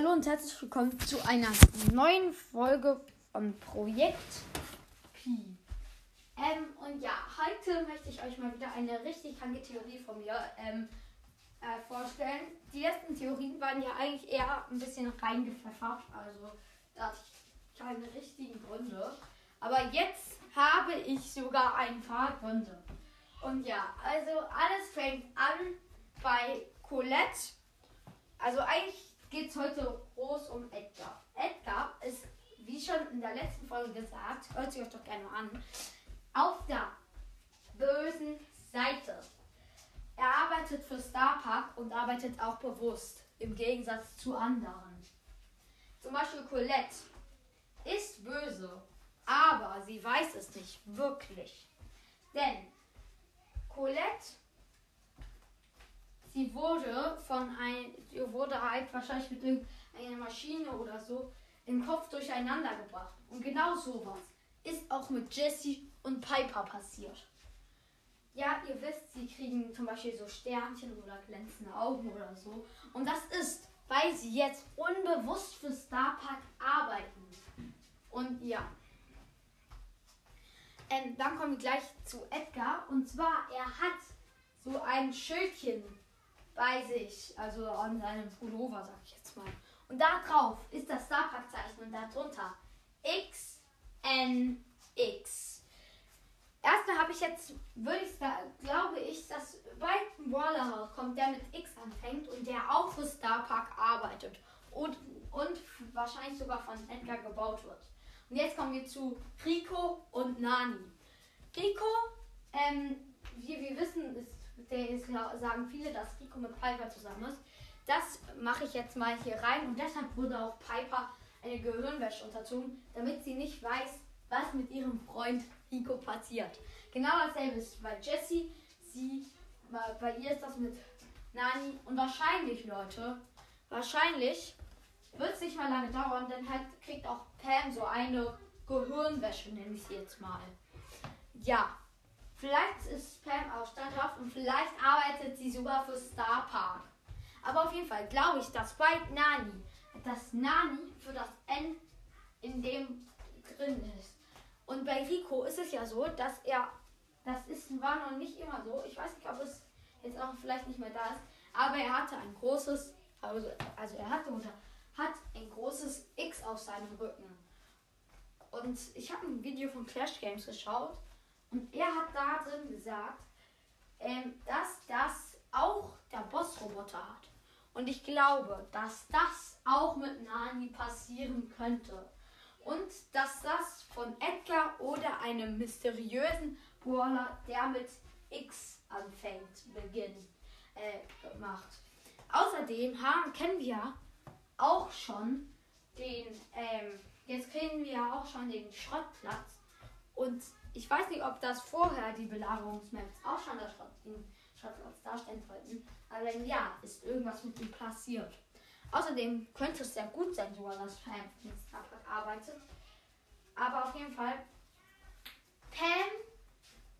hallo und herzlich willkommen zu einer neuen Folge von Projekt Pi. Ähm, und ja, heute möchte ich euch mal wieder eine richtig kranke Theorie von mir ähm, äh, vorstellen. Die letzten Theorien waren ja eigentlich eher ein bisschen reingepfeffert, also da hatte ich keine richtigen Gründe. Aber jetzt habe ich sogar ein paar Gründe. Und ja, also alles fängt an bei Colette. Also eigentlich geht es heute groß um Edgar. Edgar ist, wie schon in der letzten Folge gesagt, hört sich euch doch gerne an, auf der bösen Seite. Er arbeitet für Starpark und arbeitet auch bewusst, im Gegensatz zu anderen. Zum Beispiel Colette ist böse, aber sie weiß es nicht wirklich. Denn Colette sie wurde von ein, wurde halt wahrscheinlich mit irgendeiner Maschine oder so im Kopf durcheinander gebracht. Und genau sowas ist auch mit Jessie und Piper passiert. Ja, ihr wisst, sie kriegen zum Beispiel so Sternchen oder glänzende Augen oder so. Und das ist, weil sie jetzt unbewusst für Starpark arbeiten. Und ja. Ähm, dann kommen wir gleich zu Edgar. Und zwar, er hat so ein Schildchen bei sich, also an seinem Pullover, sag ich jetzt mal. Und da drauf ist das Starpack-Zeichen und darunter XNX. Erstmal habe ich jetzt, würde ich sagen, glaube ich, dass bald ein Brawler kommt, der mit X anfängt und der auch für Starpark arbeitet und, und wahrscheinlich sogar von Edgar gebaut wird. Und jetzt kommen wir zu Rico und Nani. Rico, ähm, wie wir wissen, ist der ist, sagen viele, dass Rico mit Piper zusammen ist. Das mache ich jetzt mal hier rein und deshalb wurde auch Piper eine Gehirnwäsche unterzogen, damit sie nicht weiß, was mit ihrem Freund Rico passiert. Genau dasselbe ist bei Jessie. Sie, bei ihr ist das mit Nani und wahrscheinlich, Leute, wahrscheinlich wird es nicht mal lange dauern, denn halt kriegt auch Pam so eine Gehirnwäsche, nenne ich sie jetzt mal. Ja, Vielleicht ist Pam auch standhaft und vielleicht arbeitet sie sogar für Star Park. Aber auf jeden Fall glaube ich, dass bei Nani das Nani für das N in dem drin ist. Und bei Rico ist es ja so, dass er, das ist, war noch nicht immer so, ich weiß nicht, ob es jetzt auch vielleicht nicht mehr da ist, aber er hatte ein großes, also, also er hatte oder hat ein großes X auf seinem Rücken. Und ich habe ein Video von Clash Games geschaut und er hat da drin gesagt, ähm, dass das auch der Bossroboter hat. Und ich glaube, dass das auch mit Nani passieren könnte. Und dass das von Edgar oder einem mysteriösen Brawler, der mit X anfängt, beginnt, äh, macht. Außerdem haben, kennen wir auch schon den, ähm, jetzt kennen wir auch schon den Schrottplatz. Und ich weiß nicht, ob das vorher die Belagerungsmaps auch schon das Schrottplatz darstellen wollten. Aber wenn ja, ist irgendwas mit ihm passiert. Außerdem könnte es sehr gut sein, sogar dass Pam Starbuck arbeitet. Aber auf jeden Fall, Pam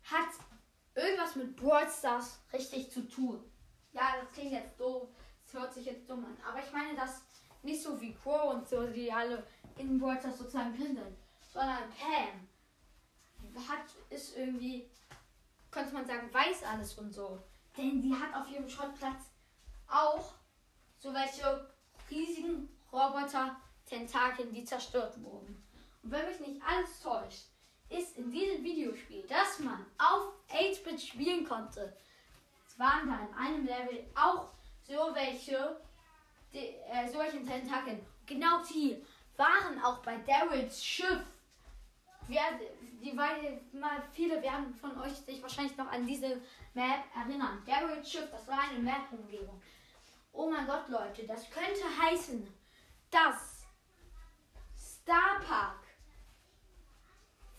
hat irgendwas mit Brawl Stars richtig zu tun. Ja, das klingt jetzt doof, das hört sich jetzt dumm an. Aber ich meine das nicht so wie Crow und so, die alle in Brawl Stars sozusagen drin. Sondern Pam hat, ist irgendwie, könnte man sagen, weiß alles und so. Denn sie hat auf ihrem Schrottplatz auch so welche riesigen Roboter-Tentakeln, die zerstört wurden. Und wenn mich nicht alles täuscht, ist in diesem Videospiel, das man auf 8-Bit spielen konnte, es waren da in einem Level auch so welche, die, äh, solche Tentakeln. Genau die waren auch bei Daryls Schiff. Wer, die weil mal viele werden von euch sich wahrscheinlich noch an diese Map erinnern. Daryl Schiff, das war eine Map-Umgebung. Oh mein Gott, Leute, das könnte heißen, dass Star Park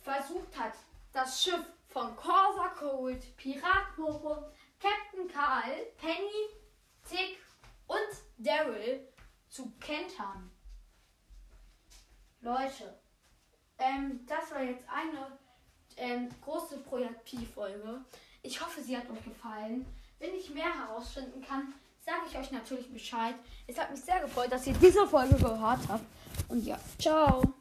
versucht hat, das Schiff von Corsa Cold, Pirat Popo, Captain Karl, Penny, Tick und Daryl zu kentern. Leute, ähm, das war jetzt eine ähm, große Projekt Pi-Folge. Ich hoffe, sie hat euch gefallen. Wenn ich mehr herausfinden kann, sage ich euch natürlich Bescheid. Es hat mich sehr gefreut, dass ihr diese Folge gehört habt. Und ja, ciao.